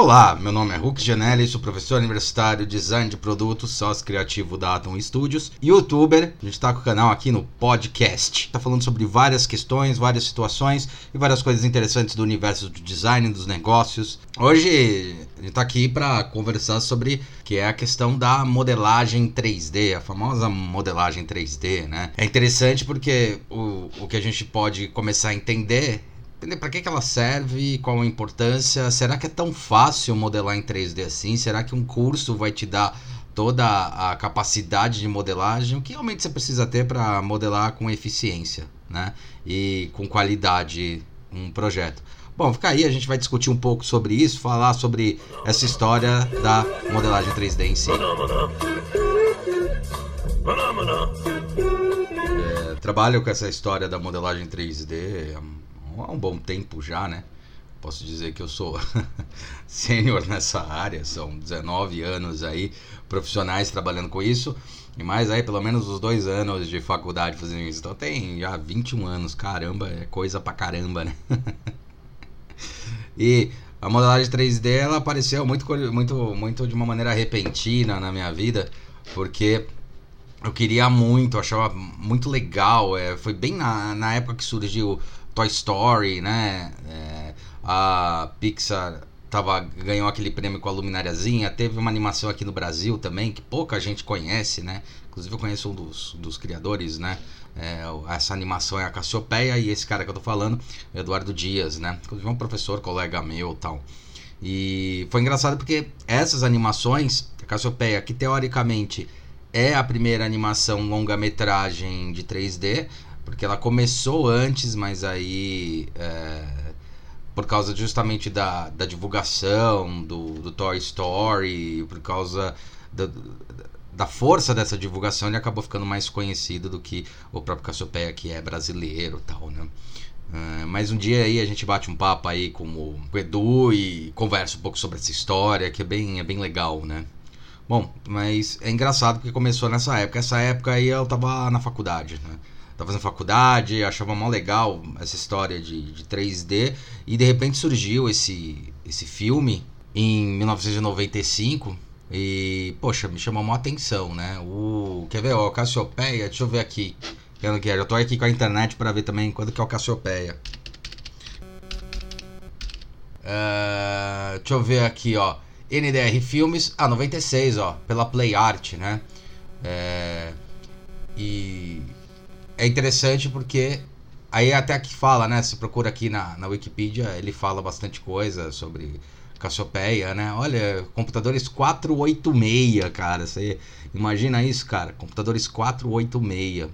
Olá, meu nome é Hulk Janelli, sou professor universitário, design de produtos, sócio criativo da Atom Studios, youtuber. A gente está com o canal aqui no podcast. Está falando sobre várias questões, várias situações e várias coisas interessantes do universo do design, dos negócios. Hoje a gente está aqui para conversar sobre que é a questão da modelagem 3D, a famosa modelagem 3D, né? É interessante porque o, o que a gente pode começar a entender entender para que, que ela serve, qual a importância. Será que é tão fácil modelar em 3D assim? Será que um curso vai te dar toda a capacidade de modelagem? O que realmente você precisa ter para modelar com eficiência né? e com qualidade um projeto? Bom, fica aí, a gente vai discutir um pouco sobre isso, falar sobre essa história da modelagem 3D em si. É, trabalho com essa história da modelagem 3D há um bom tempo já, né? Posso dizer que eu sou sênior nessa área, são 19 anos aí profissionais trabalhando com isso, e mais aí pelo menos os dois anos de faculdade fazendo isso. Então tem já 21 anos, caramba, é coisa pra caramba, né? e a modelagem 3D ela apareceu muito, muito, muito de uma maneira repentina na minha vida, porque eu queria muito, achava muito legal. É, foi bem na, na época que surgiu Toy Story, né? É, a Pixar tava, ganhou aquele prêmio com a luminariazinha. Teve uma animação aqui no Brasil também, que pouca gente conhece, né? Inclusive eu conheço um dos, dos criadores, né? É, essa animação é a Cassiopeia e esse cara que eu tô falando, Eduardo Dias, né? Inclusive é um professor, colega meu tal. E foi engraçado porque essas animações, a Cassiopeia, que teoricamente é a primeira animação longa-metragem de 3D, porque ela começou antes, mas aí. É, por causa justamente da, da divulgação do, do Toy Story, por causa da, da força dessa divulgação, ele acabou ficando mais conhecido do que o próprio Cassiopeia, que é brasileiro tal, né? Uh, mas um dia aí a gente bate um papo aí com o, Edu e conversa um pouco sobre essa história, que é bem, é bem legal, né? Bom, mas é engraçado porque começou nessa época. Essa época aí eu tava na faculdade, né? Tava fazendo faculdade, achava mó legal essa história de, de 3D. E de repente surgiu esse, esse filme em 1995. E, poxa, me chamou mó atenção, né? O, quer ver, ó, Cassiopeia, deixa eu ver aqui. Eu não quero, eu tô aqui com a internet para ver também quando que é o Cassiopeia. Uh, deixa eu ver aqui, ó. NDR Filmes, ah, 96, ó, pela Play Art, né? É, e é interessante porque aí até aqui fala, né? Se procura aqui na, na Wikipedia, ele fala bastante coisa sobre Cassiopeia, né? Olha, computadores 486, cara. Você imagina isso, cara? Computadores 486.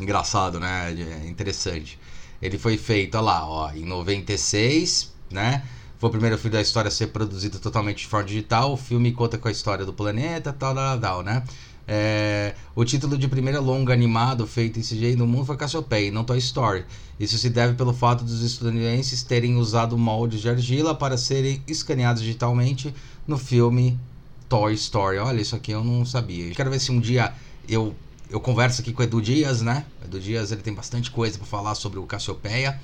Engraçado, né? É interessante. Ele foi feito, olha lá, ó, em 96, né? Foi o primeiro filme da história a ser produzido totalmente de forma digital. O filme conta com a história do planeta, tal, tal, tal, né? É, o título de primeira longa animado feito em CGI no mundo foi Cassiopeia, não Toy Story. Isso se deve pelo fato dos estadunidenses terem usado moldes de argila para serem escaneados digitalmente no filme Toy Story. Olha, isso aqui eu não sabia. Quero ver se um dia eu, eu converso aqui com o Edu Dias, né? O Edu Dias ele tem bastante coisa para falar sobre o Cassiopeia.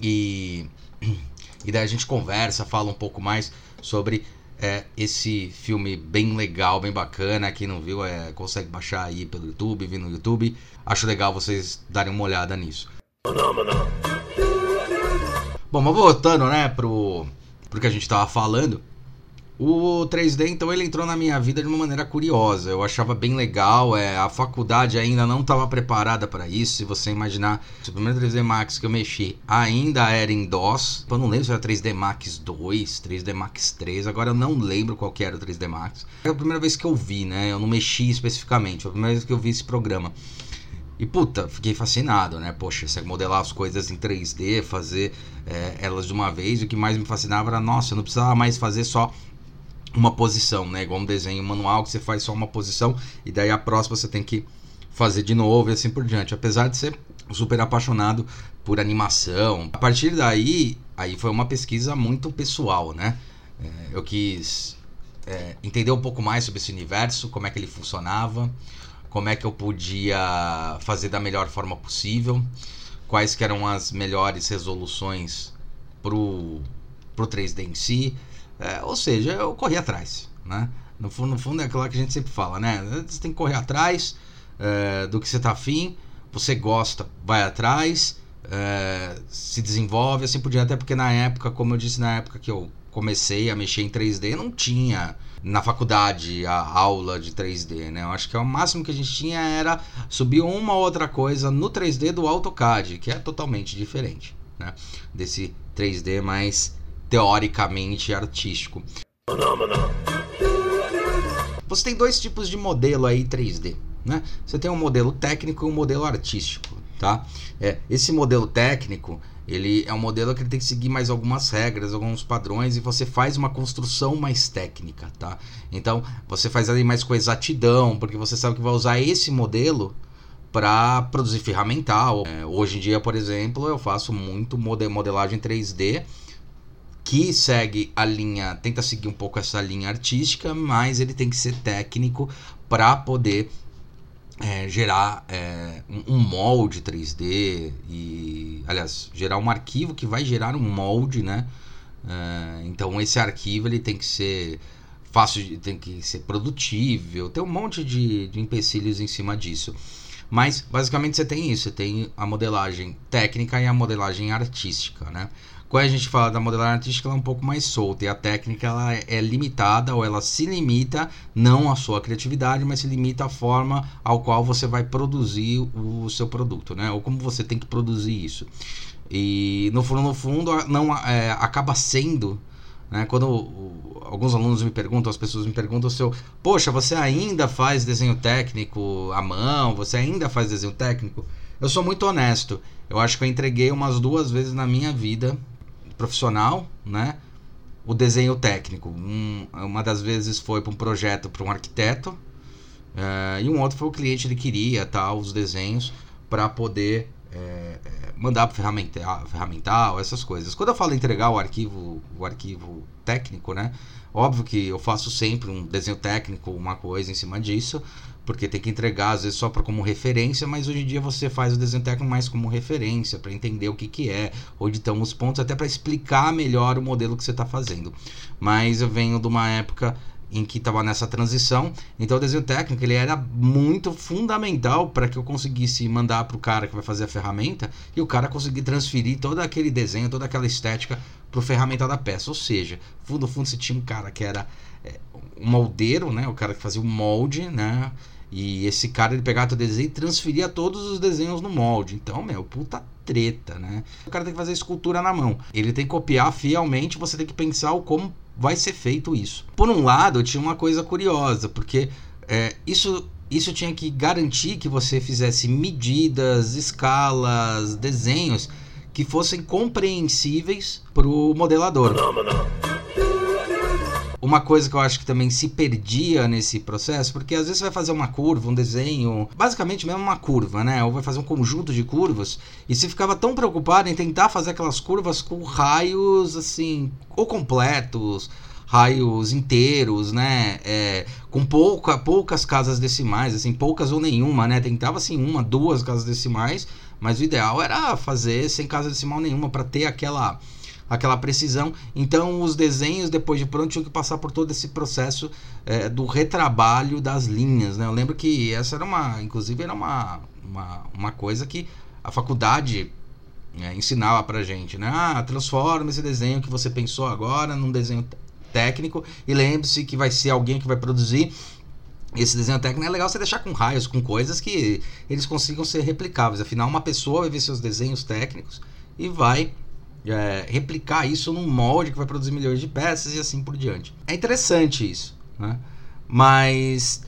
E, e daí a gente conversa, fala um pouco mais sobre é esse filme bem legal, bem bacana. Quem não viu, é, consegue baixar aí pelo YouTube, vir no YouTube. Acho legal vocês darem uma olhada nisso. Bom, mas voltando, né, pro, pro que a gente tava falando. O 3D, então, ele entrou na minha vida de uma maneira curiosa. Eu achava bem legal. É, a faculdade ainda não estava preparada para isso. Se você imaginar, o primeiro 3D Max que eu mexi ainda era em DOS. Eu não lembro se era 3D Max 2, 3D Max 3. Agora eu não lembro qual que era o 3D Max. Foi a primeira vez que eu vi, né? Eu não mexi especificamente. Foi a primeira vez que eu vi esse programa. E puta, fiquei fascinado, né? Poxa, você modelar as coisas em 3D, fazer é, elas de uma vez. O que mais me fascinava era, nossa, eu não precisava mais fazer só uma posição, né? Igual um desenho manual que você faz só uma posição e daí a próxima você tem que fazer de novo e assim por diante. Apesar de ser super apaixonado por animação, a partir daí, aí foi uma pesquisa muito pessoal, né? É, eu quis é, entender um pouco mais sobre esse universo, como é que ele funcionava, como é que eu podia fazer da melhor forma possível, quais que eram as melhores resoluções pro pro 3D em si. É, ou seja, eu corri atrás, né? No fundo, no fundo é aquilo que a gente sempre fala, né? Você tem que correr atrás é, do que você tá afim, você gosta, vai atrás, é, se desenvolve, assim por diante. Até porque na época, como eu disse, na época que eu comecei a mexer em 3D, não tinha na faculdade a aula de 3D, né? Eu acho que o máximo que a gente tinha era subir uma ou outra coisa no 3D do AutoCAD, que é totalmente diferente, né? Desse 3D mais teoricamente artístico. Você tem dois tipos de modelo aí 3D, né? Você tem um modelo técnico e um modelo artístico, tá? É, esse modelo técnico ele é um modelo que ele tem que seguir mais algumas regras, alguns padrões e você faz uma construção mais técnica, tá? Então você faz ali mais com exatidão, porque você sabe que vai usar esse modelo para produzir ferramental. É, hoje em dia, por exemplo, eu faço muito modelagem 3D que segue a linha, tenta seguir um pouco essa linha artística, mas ele tem que ser técnico para poder é, gerar é, um molde 3D e, aliás, gerar um arquivo que vai gerar um molde, né? É, então esse arquivo ele tem que ser fácil, tem que ser produtível, tem um monte de, de empecilhos em cima disso. Mas basicamente você tem isso, você tem a modelagem técnica e a modelagem artística, né? Quando a gente fala da modelagem artística, ela é um pouco mais solta e a técnica ela é limitada ou ela se limita não à sua criatividade, mas se limita à forma ao qual você vai produzir o seu produto, né? Ou como você tem que produzir isso. E no fundo, no fundo, não é, acaba sendo né? Quando alguns alunos me perguntam, as pessoas me perguntam se eu, poxa, você ainda faz desenho técnico à mão? Você ainda faz desenho técnico? Eu sou muito honesto. Eu acho que eu entreguei umas duas vezes na minha vida profissional, né? O desenho técnico. Um, uma das vezes foi para um projeto para um arquiteto uh, e um outro foi o cliente ele queria tal os desenhos para poder é, mandar para ferramental, ferramental, essas coisas. Quando eu falo entregar o arquivo, o arquivo técnico, né? Óbvio que eu faço sempre um desenho técnico, uma coisa em cima disso, porque tem que entregar às vezes só para como referência, mas hoje em dia você faz o desenho técnico mais como referência para entender o que que é, onde estão os pontos, até para explicar melhor o modelo que você está fazendo. Mas eu venho de uma época em que estava nessa transição. Então o desenho técnico ele era muito fundamental para que eu conseguisse mandar para o cara que vai fazer a ferramenta e o cara conseguir transferir todo aquele desenho, toda aquela estética para o ferramental da peça. Ou seja, fundo fundo você tinha um cara que era é, um moldeiro, né? O cara que fazia o molde, né? E esse cara ele pegava o desenho e transferia todos os desenhos no molde. Então, meu, puta treta, né? O cara tem que fazer escultura na mão. Ele tem que copiar fielmente, você tem que pensar o como vai ser feito isso. Por um lado, tinha uma coisa curiosa, porque é, isso isso tinha que garantir que você fizesse medidas, escalas, desenhos que fossem compreensíveis para o modelador. Não, não, não uma coisa que eu acho que também se perdia nesse processo, porque às vezes você vai fazer uma curva, um desenho, basicamente mesmo uma curva, né? Ou vai fazer um conjunto de curvas, e você ficava tão preocupado em tentar fazer aquelas curvas com raios assim, ou completos, raios inteiros, né? É, com pouca, poucas casas decimais, assim, poucas ou nenhuma, né? Tentava assim uma, duas casas decimais, mas o ideal era fazer sem casa decimal nenhuma para ter aquela aquela precisão. Então, os desenhos, depois de pronto, tinham que passar por todo esse processo é, do retrabalho das linhas. Né? Eu lembro que essa era uma, inclusive, era uma, uma, uma coisa que a faculdade é, ensinava pra gente, né? Ah, transforma esse desenho que você pensou agora num desenho técnico e lembre-se que vai ser alguém que vai produzir esse desenho técnico é legal você deixar com raios, com coisas que eles consigam ser replicáveis. Afinal, uma pessoa vai ver seus desenhos técnicos e vai é, replicar isso num molde que vai produzir milhões de peças e assim por diante. É interessante isso, né? Mas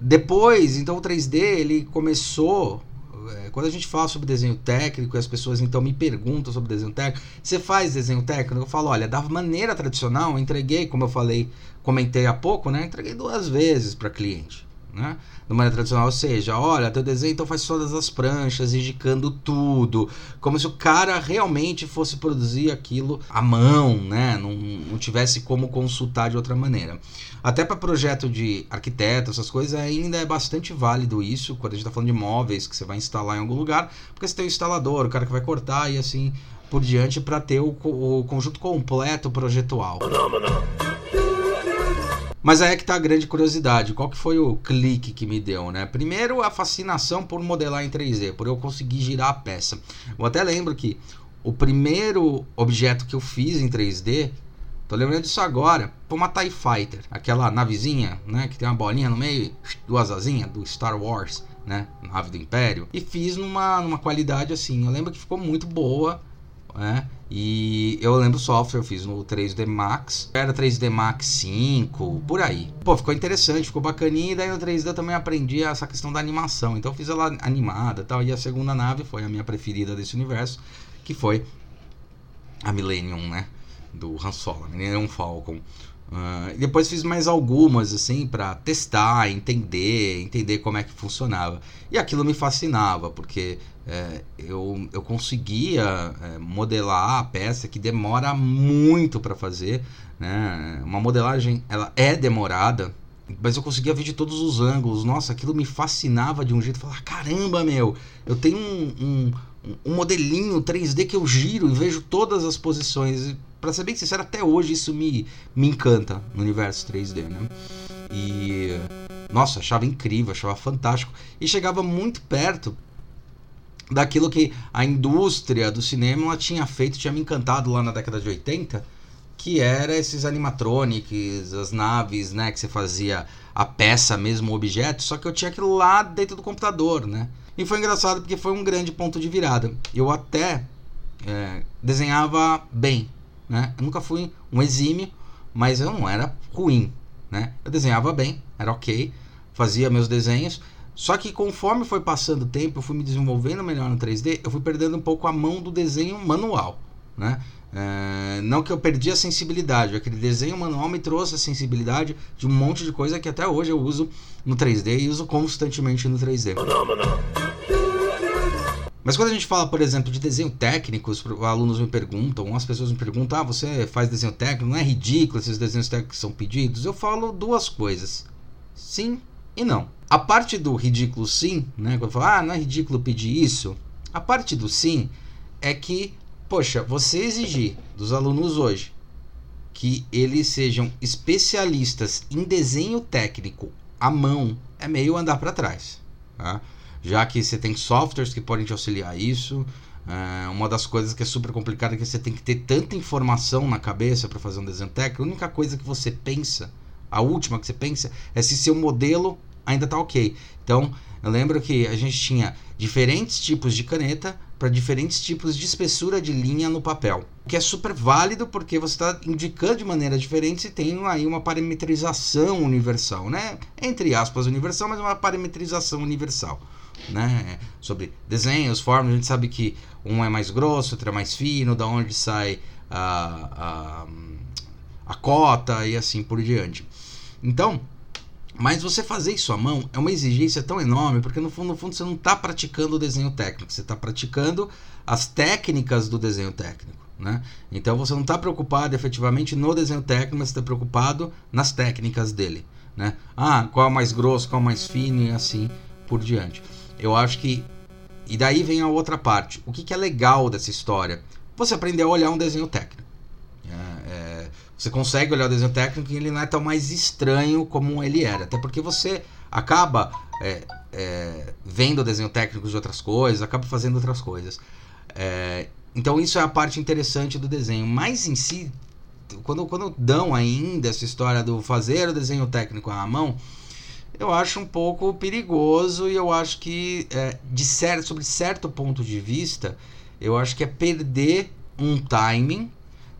depois, então o 3D ele começou é, quando a gente fala sobre desenho técnico e as pessoas então me perguntam sobre desenho técnico, você faz desenho técnico? Eu falo, olha, da maneira tradicional, eu entreguei, como eu falei, comentei há pouco, né? Entreguei duas vezes para cliente né? De maneira tradicional, ou seja, olha, teu desenho então faz todas as pranchas, indicando tudo, como se o cara realmente fosse produzir aquilo à mão, né? Não, não tivesse como consultar de outra maneira. Até para projeto de arquiteto, essas coisas, ainda é bastante válido isso, quando a gente está falando de móveis que você vai instalar em algum lugar, porque você tem o instalador, o cara que vai cortar e assim por diante para ter o, o, conjunto completo projetual. Mas aí é que tá a grande curiosidade. Qual que foi o clique que me deu, né? Primeiro, a fascinação por modelar em 3D, por eu conseguir girar a peça. Eu até lembro que o primeiro objeto que eu fiz em 3D, tô lembrando disso agora, foi uma TIE Fighter, aquela navezinha, né, que tem uma bolinha no meio, duas asinhas do Star Wars, né, nave do Império, e fiz numa, numa qualidade assim, eu lembro que ficou muito boa, né, e eu lembro o software, eu fiz no 3D Max, era 3D Max 5, por aí. Pô, ficou interessante, ficou bacaninha, e daí no 3D eu também aprendi essa questão da animação, então eu fiz ela animada tal, e a segunda nave foi a minha preferida desse universo, que foi a Millennium, né? Do Han Solo, Millennium Falcon. Uh, depois fiz mais algumas assim para testar, entender, entender como é que funcionava. E aquilo me fascinava, porque é, eu, eu conseguia é, modelar a peça que demora muito para fazer. Né? Uma modelagem ela é demorada, mas eu conseguia ver de todos os ângulos. Nossa, aquilo me fascinava de um jeito. Falar, caramba, meu, eu tenho um, um, um modelinho 3D que eu giro e vejo todas as posições. Para ser bem sincero, até hoje isso me, me encanta no universo 3D, né? E nossa, achava incrível, achava fantástico e chegava muito perto daquilo que a indústria do cinema tinha feito, tinha me encantado lá na década de 80, que era esses animatronics, as naves, né, que você fazia a peça mesmo, o objeto, só que eu tinha aquilo lá dentro do computador, né? E foi engraçado porque foi um grande ponto de virada. Eu até é, desenhava bem, né? Eu nunca fui um exímio, mas eu não era ruim, né? Eu desenhava bem, era ok, fazia meus desenhos. Só que conforme foi passando o tempo, eu fui me desenvolvendo melhor no 3D, eu fui perdendo um pouco a mão do desenho manual, né? É, não que eu perdi a sensibilidade, aquele desenho manual me trouxe a sensibilidade de um monte de coisa que até hoje eu uso no 3D e uso constantemente no 3D. Mas quando a gente fala, por exemplo, de desenho técnico, os alunos me perguntam, as pessoas me perguntam: ah, você faz desenho técnico? Não é ridículo esses desenhos técnicos são pedidos? Eu falo duas coisas: sim e não. A parte do ridículo, sim, né? Quando eu falo, ah, não é ridículo pedir isso. A parte do sim é que poxa, você exigir dos alunos hoje que eles sejam especialistas em desenho técnico à mão é meio andar para trás, tá? Já que você tem softwares que podem te auxiliar isso. É, uma das coisas que é super complicada é que você tem que ter tanta informação na cabeça para fazer um desenho técnico. A única coisa que você pensa, a última que você pensa, é se seu modelo ainda está ok. Então, eu lembro que a gente tinha diferentes tipos de caneta para diferentes tipos de espessura de linha no papel. O que é super válido porque você está indicando de maneira diferente e tem aí uma parametrização universal, né? Entre aspas, universal, mas uma parametrização universal. Né? Sobre desenhos, formas, a gente sabe que um é mais grosso, outro é mais fino, da onde sai a, a, a cota e assim por diante. Então, mas você fazer isso à mão é uma exigência tão enorme, porque no fundo, no fundo você não está praticando o desenho técnico, você está praticando as técnicas do desenho técnico. Né? Então você não está preocupado efetivamente no desenho técnico, mas está preocupado nas técnicas dele. Né? Ah, qual é mais grosso, qual é mais fino e assim por diante. Eu acho que. E daí vem a outra parte. O que, que é legal dessa história? Você aprender a olhar um desenho técnico. É, é, você consegue olhar o desenho técnico e ele não é tão mais estranho como ele era. Até porque você acaba é, é, vendo o desenho técnico de outras coisas, acaba fazendo outras coisas. É, então isso é a parte interessante do desenho. Mas em si, quando, quando dão ainda essa história do fazer o desenho técnico à mão, eu acho um pouco perigoso e eu acho que, é, de certo, sobre certo ponto de vista, eu acho que é perder um timing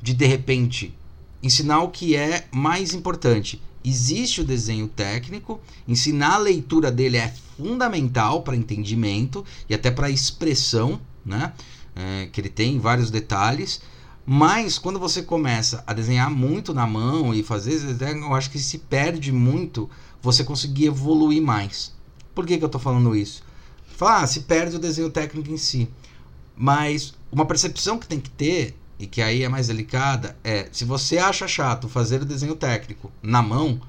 de de repente ensinar o que é mais importante. Existe o desenho técnico, ensinar a leitura dele é fundamental para entendimento e até para expressão, né? É, que ele tem vários detalhes. Mas quando você começa a desenhar muito na mão e fazer, eu acho que se perde muito você conseguir evoluir mais. Por que, que eu estou falando isso? Fala, ah, se perde o desenho técnico em si. Mas uma percepção que tem que ter e que aí é mais delicada, é se você acha chato fazer o desenho técnico na mão,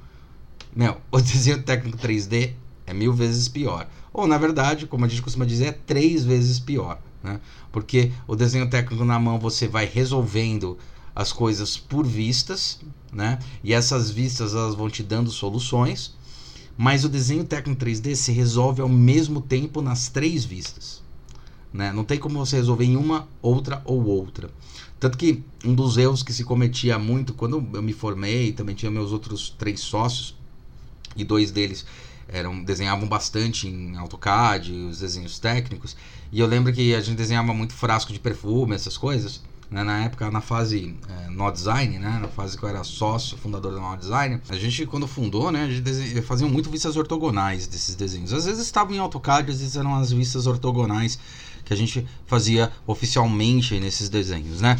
meu, o desenho técnico 3D é mil vezes pior. Ou na verdade, como a gente costuma dizer, é três vezes pior. Né? Porque o desenho técnico na mão você vai resolvendo as coisas por vistas, né? E essas vistas elas vão te dando soluções, mas o desenho técnico 3D se resolve ao mesmo tempo nas três vistas. Né? Não tem como você resolver em uma, outra ou outra. Tanto que um dos erros que se cometia muito quando eu me formei, também tinha meus outros três sócios, e dois deles eram desenhavam bastante em AutoCAD, os desenhos técnicos, e eu lembro que a gente desenhava muito frasco de perfume, essas coisas. Né? Na época, na fase é, no design, né? na fase que eu era sócio, fundador da no design, a gente, quando fundou, né? a gente fazia muito vistas ortogonais desses desenhos. Às vezes estavam em AutoCAD, às vezes eram as vistas ortogonais que a gente fazia oficialmente nesses desenhos, né?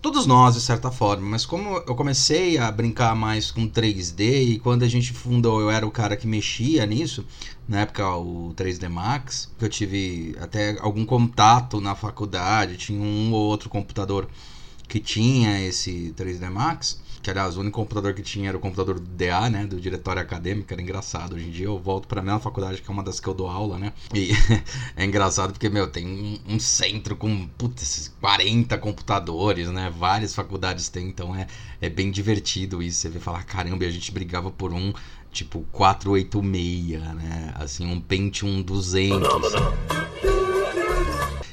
Todos nós, de certa forma, mas como eu comecei a brincar mais com 3D e quando a gente fundou eu era o cara que mexia nisso, na época o 3D Max, que eu tive até algum contato na faculdade, tinha um ou outro computador que tinha esse 3D Max, que aliás o único computador que tinha era o computador do DA, né, do diretório acadêmico, era engraçado. Hoje em dia eu volto para mesma faculdade que é uma das que eu dou aula, né? E é engraçado porque, meu, tem um, um centro com, putz, 40 computadores, né? Várias faculdades têm, então é, é bem divertido isso. Você vê falar, caramba, a gente brigava por um tipo 486, né? Assim, um Pentium 200.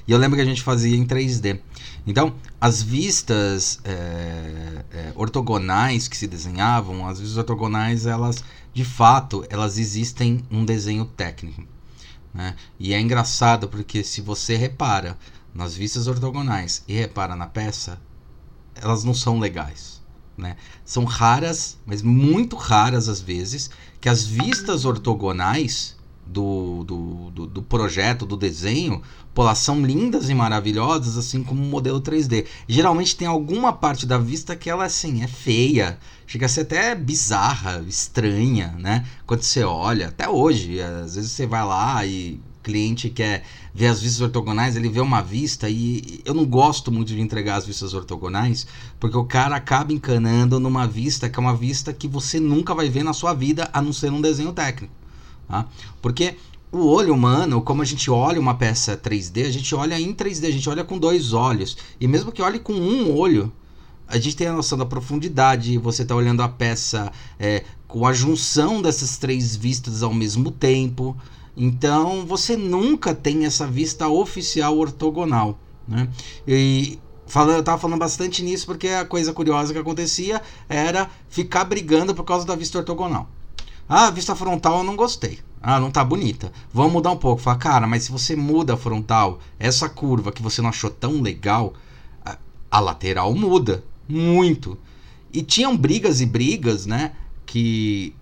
E eu lembro que a gente fazia em 3D. Então, as vistas é, é, ortogonais que se desenhavam, as vistas ortogonais, elas, de fato, elas existem num desenho técnico. Né? E é engraçado porque se você repara nas vistas ortogonais e repara na peça, elas não são legais. Né? São raras, mas muito raras às vezes, que as vistas ortogonais do, do, do, do, projeto, do desenho, pô, elas são lindas e maravilhosas, assim como o modelo 3D. Geralmente tem alguma parte da vista que ela, assim, é feia, chega a ser até bizarra, estranha, né? Quando você olha, até hoje, às vezes você vai lá e cliente quer ver as vistas ortogonais, ele vê uma vista e eu não gosto muito de entregar as vistas ortogonais, porque o cara acaba encanando numa vista que é uma vista que você nunca vai ver na sua vida, a não ser num desenho técnico. Tá? Porque o olho humano, como a gente olha uma peça 3D, a gente olha em 3D, a gente olha com dois olhos. E mesmo que olhe com um olho, a gente tem a noção da profundidade. Você está olhando a peça é, com a junção dessas três vistas ao mesmo tempo. Então você nunca tem essa vista oficial ortogonal. Né? E falando, eu estava falando bastante nisso porque a coisa curiosa que acontecia era ficar brigando por causa da vista ortogonal. Ah, vista frontal eu não gostei. Ah, não tá bonita. Vamos mudar um pouco. Fala, cara, mas se você muda a frontal, essa curva que você não achou tão legal, a, a lateral muda muito. E tinham brigas e brigas, né? Que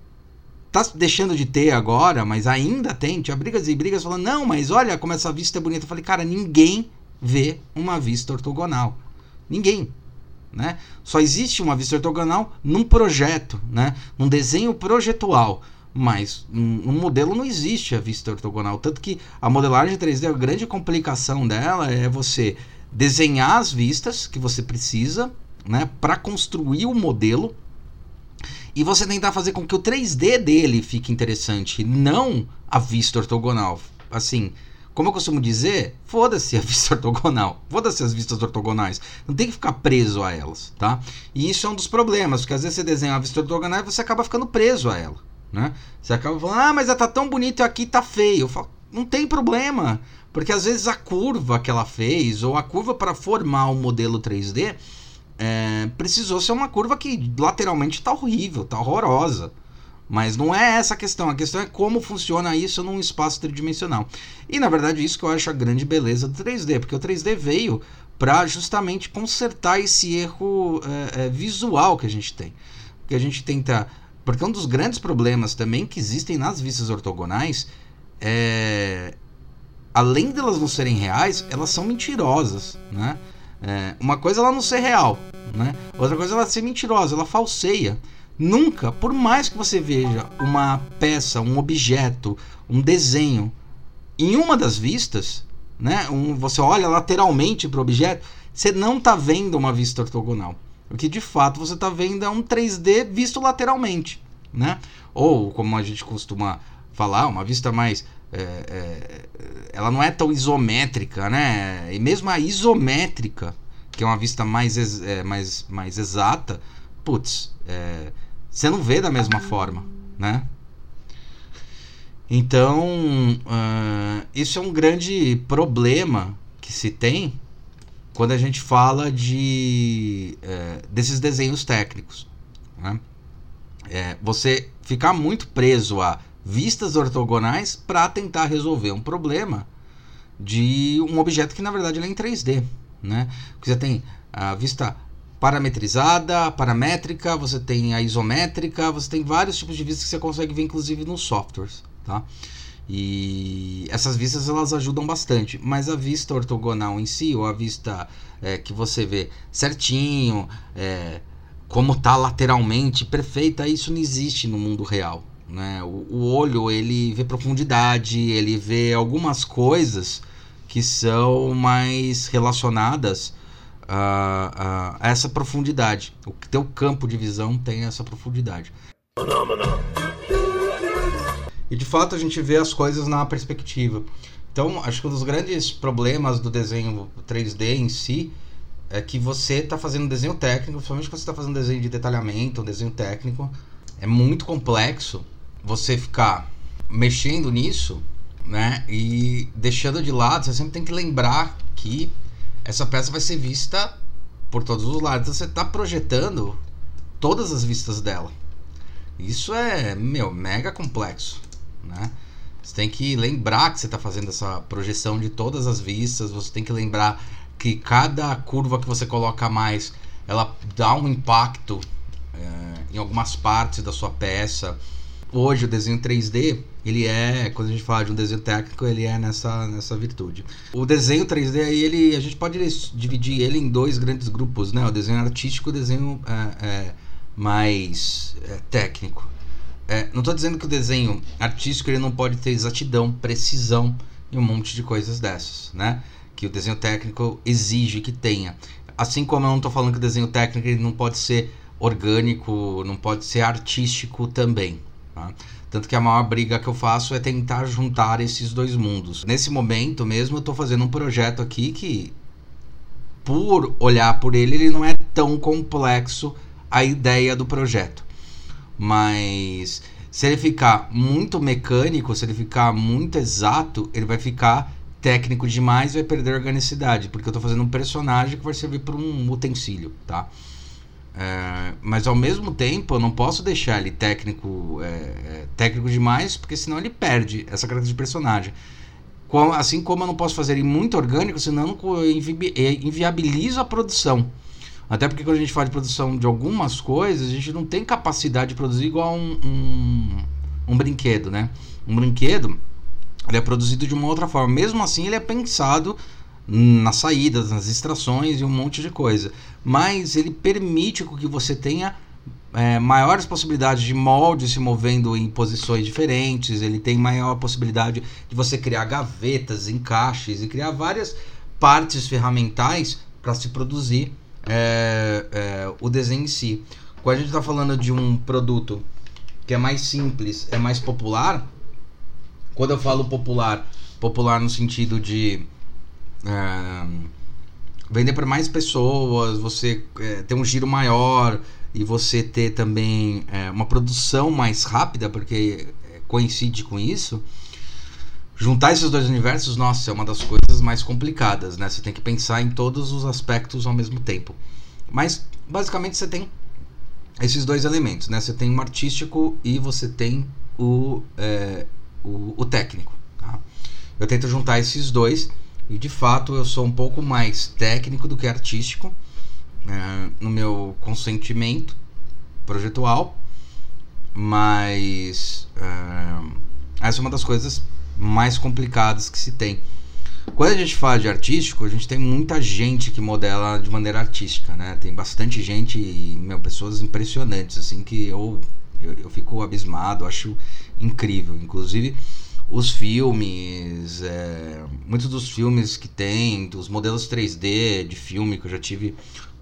tá deixando de ter agora, mas ainda tem. Tinha brigas e brigas falando, não, mas olha como essa vista é bonita. Eu falei, cara, ninguém vê uma vista ortogonal. Ninguém né? Só existe uma vista ortogonal num projeto, né? num desenho projetual. Mas no modelo não existe a vista ortogonal. Tanto que a modelagem 3D, a grande complicação dela é você desenhar as vistas que você precisa né, para construir o modelo e você tentar fazer com que o 3D dele fique interessante, não a vista ortogonal. Assim, como eu costumo dizer, foda-se a vista ortogonal. Foda-se as vistas ortogonais. Não tem que ficar preso a elas, tá? E isso é um dos problemas, porque às vezes você desenha uma vista ortogonal e você acaba ficando preso a ela, né? Você acaba falando, ah, mas ela tá tão bonita e aqui tá feio. Eu falo, não tem problema, porque às vezes a curva que ela fez, ou a curva para formar o um modelo 3D, é, precisou ser uma curva que lateralmente tá horrível, tá horrorosa. Mas não é essa a questão, a questão é como funciona isso num espaço tridimensional. E na verdade isso que eu acho a grande beleza do 3D, porque o 3D veio para justamente consertar esse erro é, é, visual que a gente tem. Que a gente tenta. Porque um dos grandes problemas também que existem nas vistas ortogonais é. Além delas não serem reais, elas são mentirosas, né? É, uma coisa é ela não ser real, né? Outra coisa é ela ser mentirosa, ela falseia. Nunca, por mais que você veja uma peça, um objeto, um desenho, em uma das vistas, né, um, você olha lateralmente para o objeto, você não está vendo uma vista ortogonal. O que de fato você está vendo é um 3D visto lateralmente. Né? Ou, como a gente costuma falar, uma vista mais. É, é, ela não é tão isométrica, né? E mesmo a isométrica, que é uma vista mais, é, mais, mais exata, putz, é, você não vê da mesma forma, né? Então, uh, isso é um grande problema que se tem quando a gente fala de uh, desses desenhos técnicos. Né? É, você ficar muito preso a vistas ortogonais para tentar resolver um problema de um objeto que na verdade é em 3D. Né? Você tem a vista parametrizada, paramétrica, você tem a isométrica, você tem vários tipos de vistas que você consegue ver inclusive nos softwares tá? E essas vistas elas ajudam bastante, mas a vista ortogonal em si, ou a vista é, que você vê certinho, é, como tá lateralmente perfeita, isso não existe no mundo real. Né? O, o olho ele vê profundidade, ele vê algumas coisas que são mais relacionadas a, a, essa profundidade. O teu campo de visão tem essa profundidade. E de fato a gente vê as coisas na perspectiva. Então, acho que um dos grandes problemas do desenho 3D em si é que você está fazendo desenho técnico, principalmente quando você está fazendo desenho de detalhamento, um desenho técnico, é muito complexo você ficar mexendo nisso, né? E deixando de lado, você sempre tem que lembrar que essa peça vai ser vista por todos os lados. Você está projetando todas as vistas dela. Isso é, meu, mega complexo né? Você tem que lembrar que você está fazendo essa projeção de todas as vistas, você tem que lembrar que cada curva que você coloca mais, ela dá um impacto é, em algumas partes da sua peça. Hoje o desenho 3D, ele é, quando a gente fala de um desenho técnico, ele é nessa, nessa virtude. O desenho 3D aí, ele, a gente pode dividir ele em dois grandes grupos, né? O desenho artístico e o desenho é, é, mais é, técnico. É, não estou dizendo que o desenho artístico ele não pode ter exatidão, precisão e um monte de coisas dessas, né? Que o desenho técnico exige que tenha. Assim como eu não estou falando que o desenho técnico ele não pode ser orgânico, não pode ser artístico também. Tá? Tanto que a maior briga que eu faço é tentar juntar esses dois mundos. Nesse momento mesmo, eu estou fazendo um projeto aqui que, por olhar por ele, ele não é tão complexo a ideia do projeto. Mas se ele ficar muito mecânico, se ele ficar muito exato, ele vai ficar técnico demais e vai perder a organicidade, porque eu estou fazendo um personagem que vai servir para um utensílio, tá? É, mas ao mesmo tempo eu não posso deixar ele técnico é, é, técnico demais, porque senão ele perde essa característica de personagem. assim como eu não posso fazer ele muito orgânico, senão eu invi inviabilizo a produção. Até porque quando a gente fala de produção de algumas coisas, a gente não tem capacidade de produzir igual um, um, um brinquedo, né? Um brinquedo ele é produzido de uma outra forma. Mesmo assim, ele é pensado nas saídas, nas extrações e um monte de coisa. Mas ele permite que você tenha é, maiores possibilidades de molde se movendo em posições diferentes. Ele tem maior possibilidade de você criar gavetas, encaixes e criar várias partes ferramentais para se produzir é, é, o desenho em si. Quando a gente está falando de um produto que é mais simples, é mais popular, quando eu falo popular, popular no sentido de é, vender para mais pessoas, você é, ter um giro maior e você ter também é, uma produção mais rápida, porque é, coincide com isso juntar esses dois universos, nossa, é uma das coisas mais complicadas, né? Você tem que pensar em todos os aspectos ao mesmo tempo. Mas basicamente você tem esses dois elementos, né? Você tem o artístico e você tem o, é, o, o, técnico. Tá? Eu tento juntar esses dois e de fato eu sou um pouco mais técnico do que artístico é, no meu consentimento projetual, mas é, essa é uma das coisas mais complicadas que se tem. Quando a gente fala de artístico, a gente tem muita gente que modela de maneira artística, né? Tem bastante gente, meu, pessoas impressionantes, assim, que eu, eu, eu fico abismado, acho incrível. Inclusive, os filmes, é, muitos dos filmes que tem, dos modelos 3D de filme que eu já tive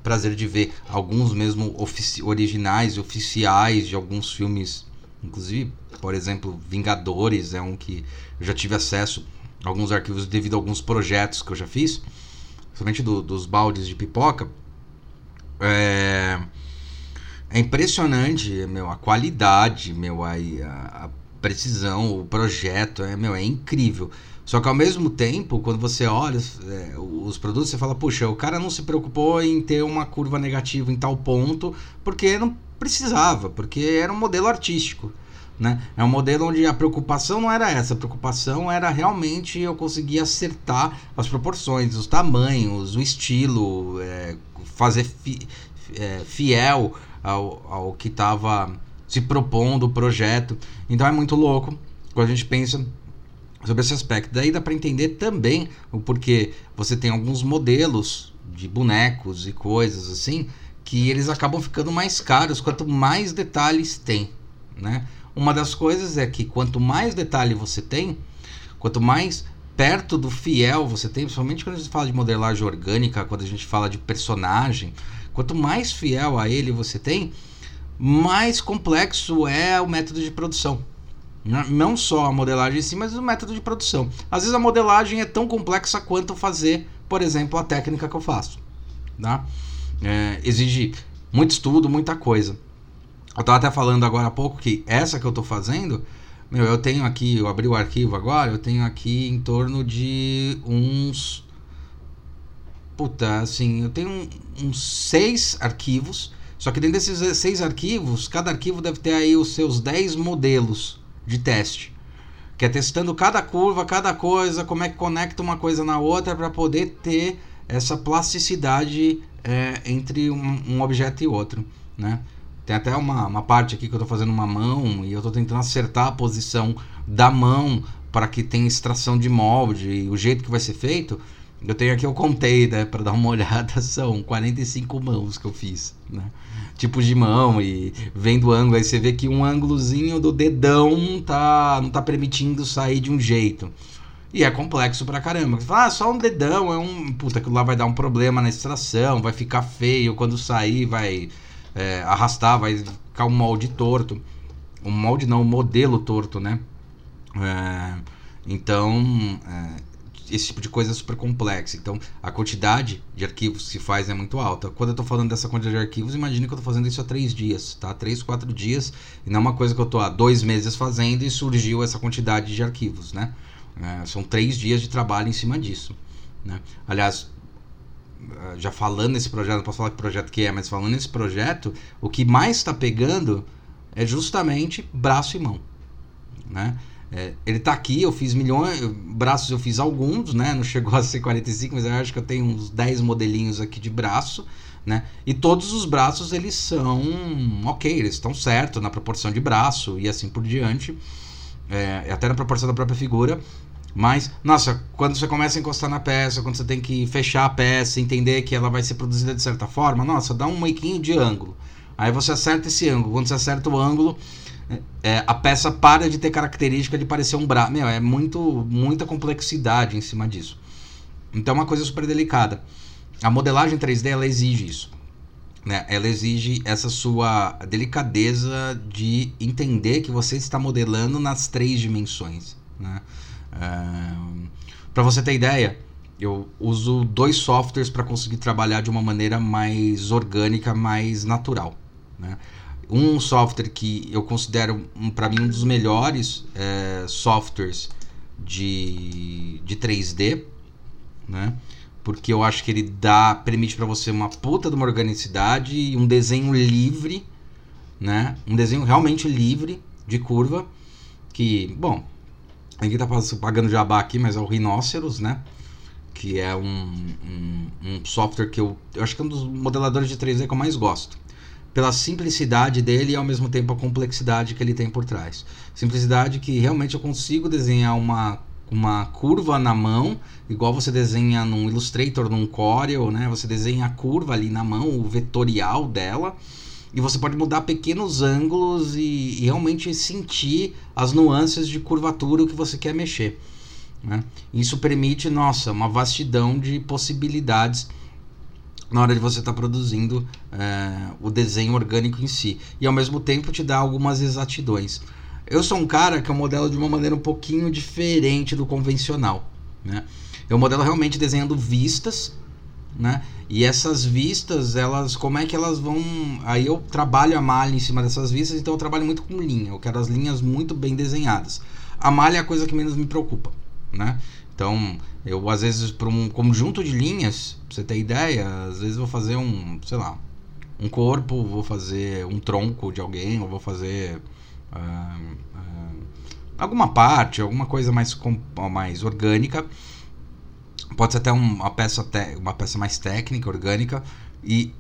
prazer de ver, alguns mesmo originais e oficiais de alguns filmes Inclusive, por exemplo, Vingadores é um que eu já tive acesso a alguns arquivos devido a alguns projetos que eu já fiz, somente do, dos baldes de pipoca. É, é impressionante, meu, a qualidade, meu, a, a precisão, o projeto, é, meu, é incrível. Só que ao mesmo tempo, quando você olha é, os produtos, você fala, puxa, o cara não se preocupou em ter uma curva negativa em tal ponto, porque não precisava, porque era um modelo artístico. Né? É um modelo onde a preocupação não era essa, a preocupação era realmente eu conseguir acertar as proporções, os tamanhos, o estilo, é, fazer fi, é, fiel ao, ao que estava se propondo o projeto. Então é muito louco quando a gente pensa sobre esse aspecto. Daí dá para entender também o porquê você tem alguns modelos de bonecos e coisas assim que eles acabam ficando mais caros quanto mais detalhes tem, né? Uma das coisas é que quanto mais detalhe você tem, quanto mais perto do fiel você tem, principalmente quando a gente fala de modelagem orgânica, quando a gente fala de personagem, quanto mais fiel a ele você tem, mais complexo é o método de produção. Não só a modelagem em si, mas o método de produção. Às vezes a modelagem é tão complexa quanto fazer, por exemplo, a técnica que eu faço. Tá? É, exige muito estudo, muita coisa. Eu estava até falando agora há pouco que essa que eu estou fazendo, meu, eu tenho aqui, eu abri o arquivo agora, eu tenho aqui em torno de uns. Puta, assim, eu tenho uns seis arquivos. Só que dentro desses seis arquivos, cada arquivo deve ter aí os seus 10 modelos de teste. Que é testando cada curva, cada coisa, como é que conecta uma coisa na outra para poder ter essa plasticidade é, entre um, um objeto e outro, né? Tem até uma, uma parte aqui que eu estou fazendo uma mão e eu estou tentando acertar a posição da mão para que tenha extração de molde e o jeito que vai ser feito. Eu tenho aqui, eu contei, né, para dar uma olhada, são 45 mãos que eu fiz, né? Tipos de mão e vendo ângulo, aí você vê que um ângulozinho do dedão tá, não tá permitindo sair de um jeito. E é complexo pra caramba. Você fala, ah, só um dedão, é um. Puta, aquilo lá vai dar um problema na extração, vai ficar feio, quando sair vai é, arrastar, vai ficar um molde torto. Um molde não, um modelo torto, né? É, então, é, esse tipo de coisa é super complexa. Então, a quantidade de arquivos que se faz é muito alta. Quando eu estou falando dessa quantidade de arquivos, imagine que eu estou fazendo isso há três dias, tá? Três, quatro dias. E não é uma coisa que eu estou há dois meses fazendo e surgiu essa quantidade de arquivos, né? É, são três dias de trabalho em cima disso. Né? Aliás, ah, já falando nesse projeto, não posso falar que projeto que é, mas falando nesse projeto, o que mais está pegando é justamente braço e mão, né? É, ele está aqui, eu fiz milhões, braços eu fiz alguns, né? Não chegou a ser 45, mas eu acho que eu tenho uns 10 modelinhos aqui de braço, né? E todos os braços eles são ok, eles estão certos na proporção de braço e assim por diante, é, até na proporção da própria figura. Mas, nossa, quando você começa a encostar na peça, quando você tem que fechar a peça, entender que ela vai ser produzida de certa forma, nossa, dá um mequinho de ângulo. Aí você acerta esse ângulo. Quando você acerta o ângulo, é, a peça para de ter característica de parecer um braço. Meu, é muito, muita complexidade em cima disso. Então é uma coisa super delicada. A modelagem 3D ela exige isso. Né? Ela exige essa sua delicadeza de entender que você está modelando nas três dimensões. Né? para você ter ideia, eu uso dois softwares para conseguir trabalhar de uma maneira mais orgânica, mais natural. Né? Um software que eu considero, um, para mim, um dos melhores é, softwares de, de 3D, né? porque eu acho que ele dá permite para você uma puta de uma organicidade e um desenho livre, né? um desenho realmente livre de curva, que, bom, Ninguém tá pagando jabá aqui, mas é o Rhinoceros, né? Que é um, um, um, software que eu, eu acho que é um dos modeladores de 3D que eu mais gosto. Pela simplicidade dele e ao mesmo tempo a complexidade que ele tem por trás. Simplicidade que realmente eu consigo desenhar uma, uma curva na mão, igual você desenha num Illustrator, num Corel, né? Você desenha a curva ali na mão, o vetorial dela e você pode mudar pequenos ângulos e, e realmente sentir as nuances de curvatura que você quer mexer. Né? Isso permite, nossa, uma vastidão de possibilidades na hora de você estar tá produzindo é, o desenho orgânico em si. E ao mesmo tempo te dá algumas exatidões. Eu sou um cara que eu modelo de uma maneira um pouquinho diferente do convencional. Né? Eu modelo realmente desenhando vistas, né? E essas vistas, elas, como é que elas vão. Aí eu trabalho a malha em cima dessas vistas, então eu trabalho muito com linha. Eu quero as linhas muito bem desenhadas. A malha é a coisa que menos me preocupa, né? Então, eu às vezes, para um conjunto de linhas, pra você ter ideia, às vezes vou fazer um, sei lá, um corpo, vou fazer um tronco de alguém, ou vou fazer uh, uh, alguma parte, alguma coisa mais, mais orgânica. Pode ser até uma peça, uma peça mais técnica, orgânica, e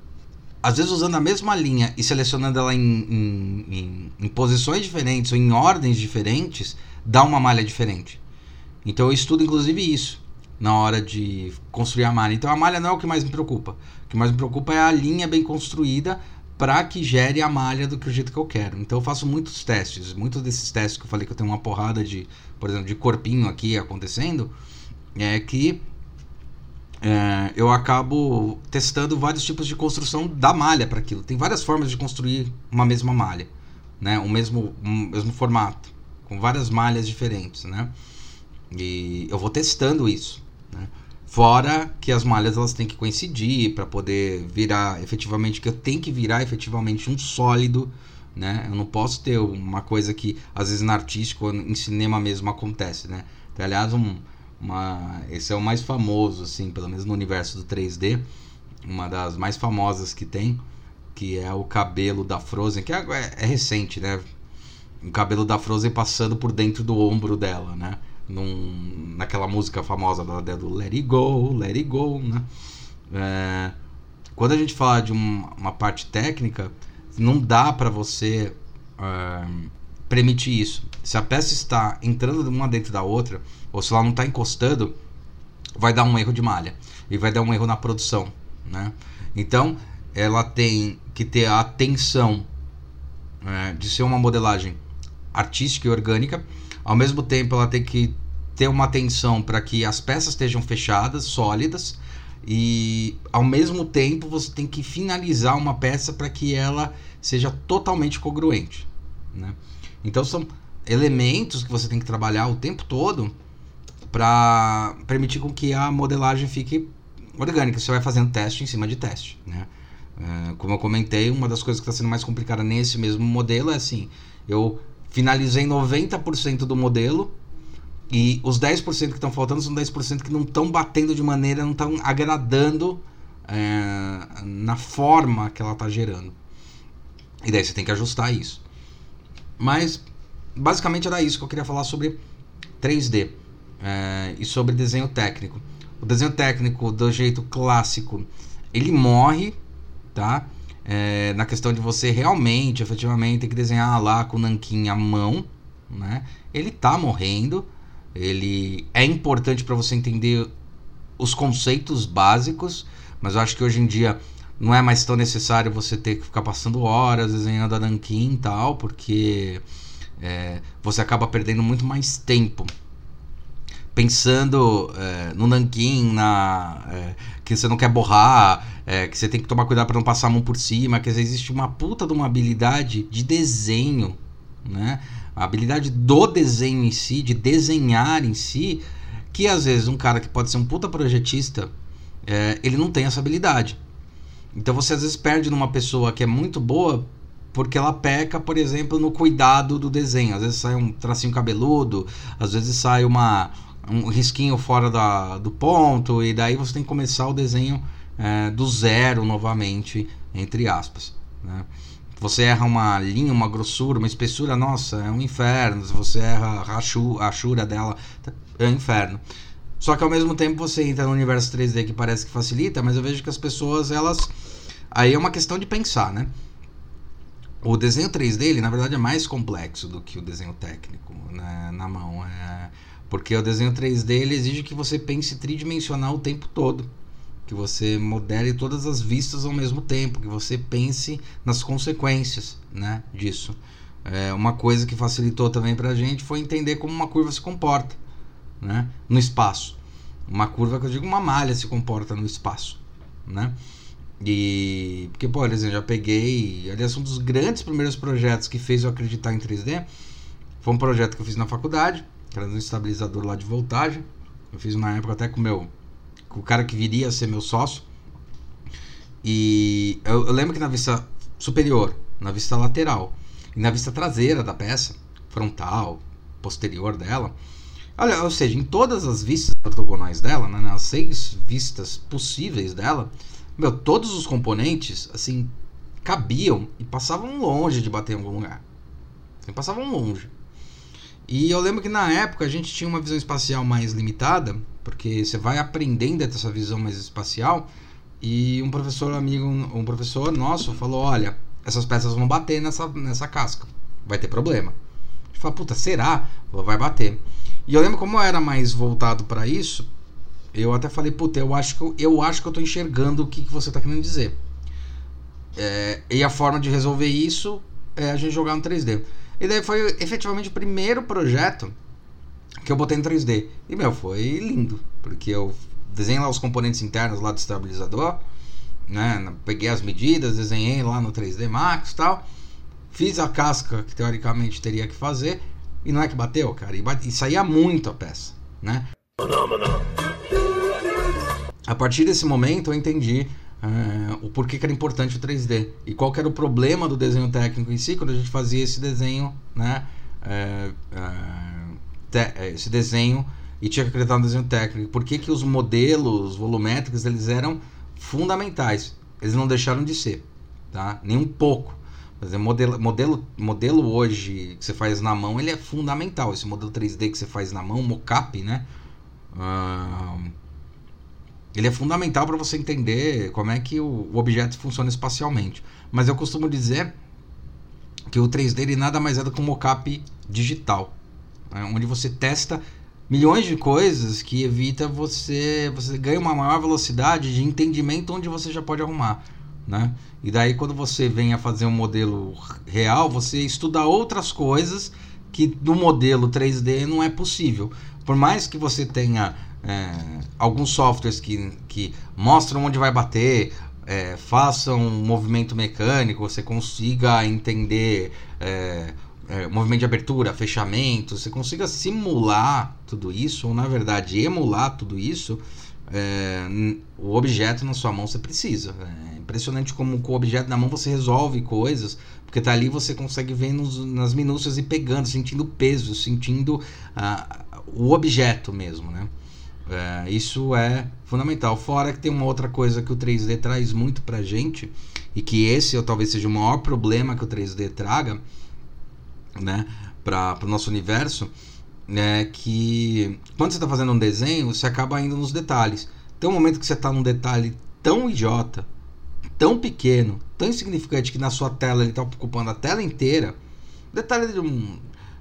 às vezes usando a mesma linha e selecionando ela em, em, em, em posições diferentes ou em ordens diferentes, dá uma malha diferente. Então eu estudo inclusive isso na hora de construir a malha. Então a malha não é o que mais me preocupa. O que mais me preocupa é a linha bem construída para que gere a malha do que o jeito que eu quero. Então eu faço muitos testes, muitos desses testes que eu falei que eu tenho uma porrada de, por exemplo, de corpinho aqui acontecendo, é que é, eu acabo testando vários tipos de construção da malha para aquilo. Tem várias formas de construir uma mesma malha, né? O mesmo, um mesmo formato, com várias malhas diferentes, né? E eu vou testando isso. Né? Fora que as malhas elas têm que coincidir para poder virar efetivamente, que eu tenho que virar efetivamente um sólido. Né? Eu não posso ter uma coisa que às vezes na artístico, em cinema mesmo acontece. Né? Então, aliás, um, uma, esse é o mais famoso, assim, pelo menos no universo do 3D. Uma das mais famosas que tem, que é o cabelo da Frozen, que é, é recente, né? O cabelo da Frozen passando por dentro do ombro dela, né? Num, naquela música famosa da, do Let It Go, Let It Go, né? É, quando a gente fala de um, uma parte técnica, não dá para você é, permitir isso. Se a peça está entrando uma dentro da outra, ou se ela não está encostando, vai dar um erro de malha e vai dar um erro na produção, né? Então, ela tem que ter a atenção é, de ser uma modelagem artística e orgânica, ao mesmo tempo, ela tem que ter uma atenção para que as peças estejam fechadas, sólidas, e ao mesmo tempo você tem que finalizar uma peça para que ela seja totalmente congruente. Né? Então são elementos que você tem que trabalhar o tempo todo para permitir com que a modelagem fique orgânica. Você vai fazendo teste em cima de teste. Né? É, como eu comentei, uma das coisas que está sendo mais complicada nesse mesmo modelo é assim: eu finalizei 90% do modelo e os 10% que estão faltando são 10% que não estão batendo de maneira, não estão agradando é, na forma que ela está gerando. E daí você tem que ajustar isso. Mas basicamente era isso que eu queria falar sobre 3D é, e sobre desenho técnico. O desenho técnico do jeito clássico ele morre, tá? é, na questão de você realmente, efetivamente, ter que desenhar lá com o nanquim à mão, né? Ele tá morrendo, ele é importante para você entender os conceitos básicos, mas eu acho que hoje em dia não é mais tão necessário você ter que ficar passando horas desenhando a nanquim e tal, porque é, você acaba perdendo muito mais tempo pensando é, no nanquim, na, é, que você não quer borrar, é, que você tem que tomar cuidado para não passar a mão por cima, que existe uma puta de uma habilidade de desenho, né? A habilidade do desenho em si, de desenhar em si, que às vezes um cara que pode ser um puta projetista, é, ele não tem essa habilidade. Então você às vezes perde numa pessoa que é muito boa porque ela peca, por exemplo, no cuidado do desenho. Às vezes sai um tracinho cabeludo, às vezes sai uma um risquinho fora da, do ponto, e daí você tem que começar o desenho é, do zero novamente, entre aspas. Né? Você erra uma linha, uma grossura, uma espessura, nossa, é um inferno. Se você erra a, chu, a chura dela, é um inferno. Só que ao mesmo tempo você entra no universo 3D que parece que facilita, mas eu vejo que as pessoas, elas. Aí é uma questão de pensar, né? O desenho 3D, ele, na verdade, é mais complexo do que o desenho técnico né? na mão. É porque o desenho 3D ele exige que você pense tridimensional o tempo todo. Que você modele todas as vistas ao mesmo tempo, que você pense nas consequências né, disso. É, uma coisa que facilitou também para a gente foi entender como uma curva se comporta né, no espaço. Uma curva que eu digo, uma malha se comporta no espaço. Né? E. Porque, por exemplo, já peguei. Aliás, um dos grandes primeiros projetos que fez eu acreditar em 3D foi um projeto que eu fiz na faculdade, que era um estabilizador lá de voltagem. Eu fiz na época até com o meu. O cara que viria a ser meu sócio. E eu, eu lembro que na vista superior, na vista lateral e na vista traseira da peça, frontal, posterior dela. Olha, ou seja, em todas as vistas ortogonais dela, né, nas seis vistas possíveis dela, meu, todos os componentes, assim, cabiam e passavam longe de bater em algum lugar. Assim, passavam longe. E eu lembro que na época a gente tinha uma visão espacial mais limitada, porque você vai aprendendo essa visão mais espacial. E um professor amigo, um professor nosso falou: Olha, essas peças vão bater nessa, nessa casca, vai ter problema. A gente fala: Puta, será? Vai bater. E eu lembro como eu era mais voltado para isso, eu até falei: Puta, eu acho que eu, eu, acho que eu tô enxergando o que, que você tá querendo dizer. É, e a forma de resolver isso é a gente jogar no 3D. E daí foi efetivamente o primeiro projeto que eu botei em 3D. E, meu, foi lindo. Porque eu desenhei lá os componentes internos lá do estabilizador, né? Peguei as medidas, desenhei lá no 3D Max e tal. Fiz a casca que teoricamente teria que fazer. E não é que bateu, cara. E, bate, e saía muito a peça, né? A partir desse momento eu entendi uh, o porquê que era importante o 3D e qual era o problema do desenho técnico em si quando a gente fazia esse desenho, né? Uh, uh, esse desenho e tinha que acreditar no desenho técnico. Por que, que os modelos volumétricos eles eram fundamentais? Eles não deixaram de ser, tá? Nem um pouco. Mas modelo, modelo, modelo hoje que você faz na mão, ele é fundamental. Esse modelo 3D que você faz na mão, mocap, né? Ele é fundamental para você entender como é que o, o, objeto funciona espacialmente. Mas eu costumo dizer que o 3D ele nada mais é do que um mocap digital? Onde você testa milhões de coisas que evita você você ganha uma maior velocidade de entendimento onde você já pode arrumar, né? E daí quando você vem a fazer um modelo real, você estuda outras coisas que no modelo 3D não é possível. Por mais que você tenha é, alguns softwares que, que mostram onde vai bater, é, façam um movimento mecânico, você consiga entender é, é, movimento de abertura, fechamento, você consiga simular tudo isso, ou na verdade emular tudo isso, é, o objeto na sua mão você precisa. É impressionante como com o objeto na mão você resolve coisas, porque tá ali você consegue ver nos, nas minúcias e pegando, sentindo peso, sentindo ah, o objeto mesmo, né? É, isso é fundamental. Fora que tem uma outra coisa que o 3D traz muito pra gente, e que esse talvez seja o maior problema que o 3D traga, né, para o nosso universo, é que quando você está fazendo um desenho, você acaba indo nos detalhes. Tem um momento que você está num detalhe tão idiota, tão pequeno, tão insignificante que na sua tela ele está ocupando a tela inteira. Detalhe de, um,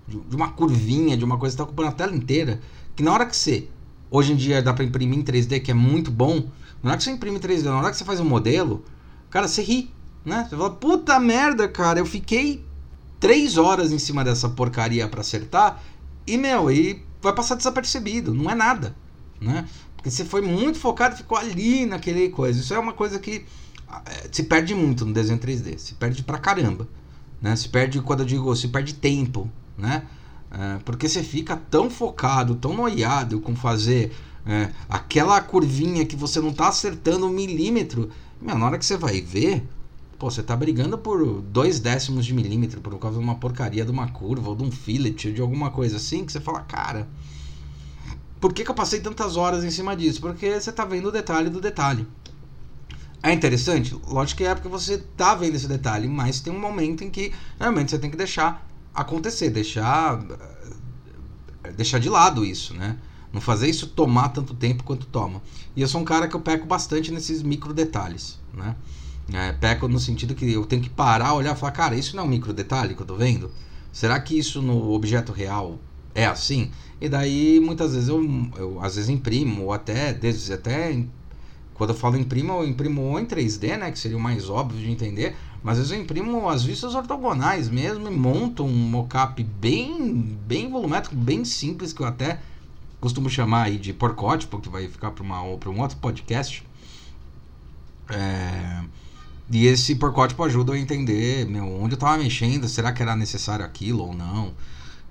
de uma curvinha, de uma coisa que está ocupando a tela inteira, que na hora que você hoje em dia dá para imprimir em 3D, que é muito bom. Na hora que você imprime em 3D, na hora que você faz um modelo, cara, você ri, né? Você fala, puta merda, cara, eu fiquei três horas em cima dessa porcaria para acertar e, meu, e vai passar desapercebido, não é nada, né? Porque você foi muito focado ficou ali naquele coisa. Isso é uma coisa que é, se perde muito no desenho 3D, se perde pra caramba, né? Se perde, quando eu digo, se perde tempo, né? É, porque você fica tão focado, tão noiado com fazer é, aquela curvinha que você não tá acertando um milímetro. Meu, na hora que você vai ver, Pô, você tá brigando por dois décimos de milímetro por causa de uma porcaria de uma curva ou de um fillet ou de alguma coisa assim que você fala, cara, por que, que eu passei tantas horas em cima disso? Porque você tá vendo o detalhe do detalhe. É interessante? Lógico que é porque você tá vendo esse detalhe, mas tem um momento em que realmente você tem que deixar acontecer, deixar eh, deixar de lado isso, né? Não fazer isso tomar tanto tempo quanto toma. E eu sou um cara que eu peco bastante nesses micro detalhes, né? É, peco no sentido que eu tenho que parar, olhar e falar, cara, isso não é um micro detalhe que eu tô vendo? Será que isso no objeto real é assim? E daí muitas vezes eu, eu às vezes imprimo, ou até, desde, até quando eu falo imprimo, eu imprimo ou em 3D, né? Que seria o mais óbvio de entender, mas às vezes eu imprimo as vistas ortogonais mesmo e monto um mockup bem, bem volumétrico, bem simples, que eu até costumo chamar aí de porcótipo, que vai ficar para um outro podcast É, e esse porcótipo ajuda a entender meu, onde eu estava mexendo, será que era necessário aquilo ou não.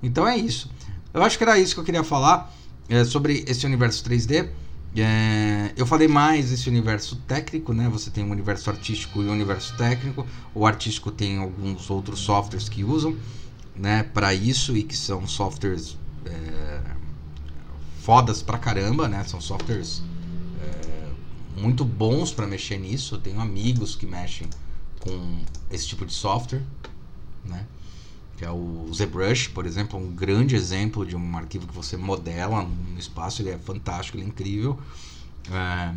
Então é isso. Eu acho que era isso que eu queria falar é, sobre esse universo 3D. É, eu falei mais desse universo técnico, né? Você tem o um universo artístico e o um universo técnico. O artístico tem alguns outros softwares que usam, né? Para isso e que são softwares é, fodas pra caramba, né? São softwares muito bons para mexer nisso. Eu tenho amigos que mexem com esse tipo de software, né? que é o ZBrush, por exemplo, um grande exemplo de um arquivo que você modela no espaço, ele é fantástico, ele é incrível. É,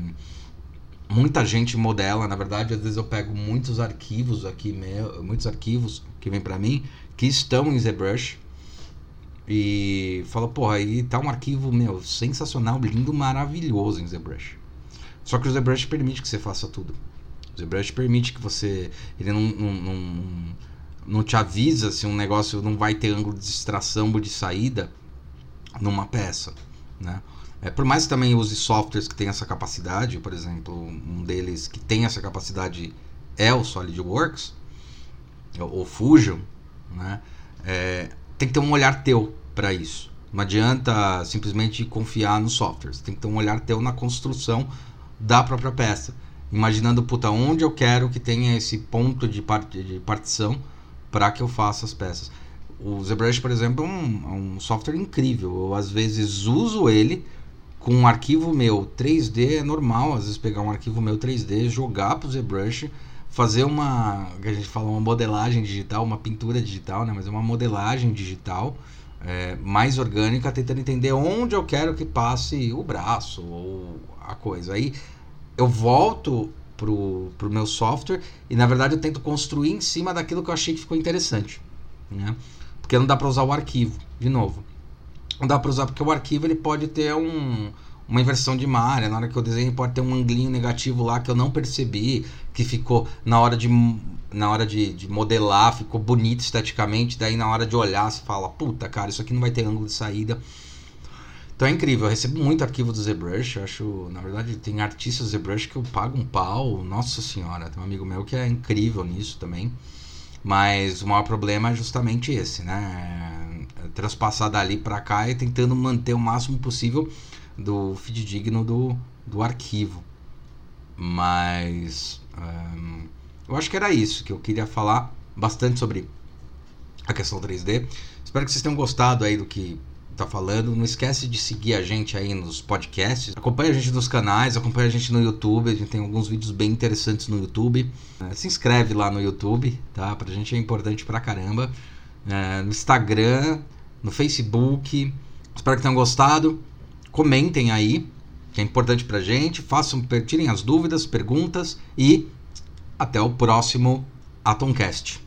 muita gente modela, na verdade, às vezes eu pego muitos arquivos aqui, muitos arquivos que vêm para mim que estão em ZBrush e falo, porra, aí tá um arquivo meu sensacional, lindo, maravilhoso em ZBrush. Só que o ZBrush permite que você faça tudo. O ZBrush permite que você, ele não, não, não não te avisa se um negócio não vai ter ângulo de extração ou de saída numa peça, né? É, por mais que também use softwares que têm essa capacidade, por exemplo, um deles que tem essa capacidade é o SolidWorks, ou Fusion, né? É, tem que ter um olhar teu para isso. Não adianta simplesmente confiar nos softwares. Tem que ter um olhar teu na construção da própria peça. Imaginando, puta, onde eu quero que tenha esse ponto de, part de partição para que eu faça as peças. O ZBrush, por exemplo, é um, é um, software incrível. Eu às vezes uso ele com um arquivo meu 3D, é normal às vezes pegar um arquivo meu 3D, jogar para o ZBrush, fazer uma, que a gente fala uma modelagem digital, uma pintura digital, né? mas é uma modelagem digital é, mais orgânica, tentando entender onde eu quero que passe o braço ou a coisa. Aí eu volto pro, pro meu software e na verdade eu tento construir em cima daquilo que eu achei que ficou interessante, né? Porque não dá para usar o arquivo, de novo. Não dá para usar porque o arquivo ele pode ter um, uma inversão de malha, na hora que eu desenho pode ter um anglinho negativo lá que eu não percebi, que ficou na hora de na hora de, de, modelar, ficou bonito esteticamente, daí na hora de olhar você fala, puta cara, isso aqui não vai ter ângulo de saída. Então é incrível, eu recebo muito arquivo do ZBrush, eu acho, na verdade, tem artistas do ZBrush que eu pago um pau, nossa senhora, tem um amigo meu que é incrível nisso também. Mas o maior problema é justamente esse, né? É transpassar dali para cá e tentando manter o máximo possível do feed digno do, do arquivo. Mas um, eu acho que era isso que eu queria falar bastante sobre a questão 3D. Espero que vocês tenham gostado aí do que tá falando. Não esquece de seguir a gente aí nos podcasts. Acompanhe a gente nos canais, acompanhe a gente no YouTube. A gente tem alguns vídeos bem interessantes no YouTube. É, se inscreve lá no YouTube, tá? Pra gente é importante pra caramba. É, no Instagram, no Facebook. Espero que tenham gostado. Comentem aí, que é importante pra gente. Façam, tirem as dúvidas, perguntas e até o próximo Atomcast.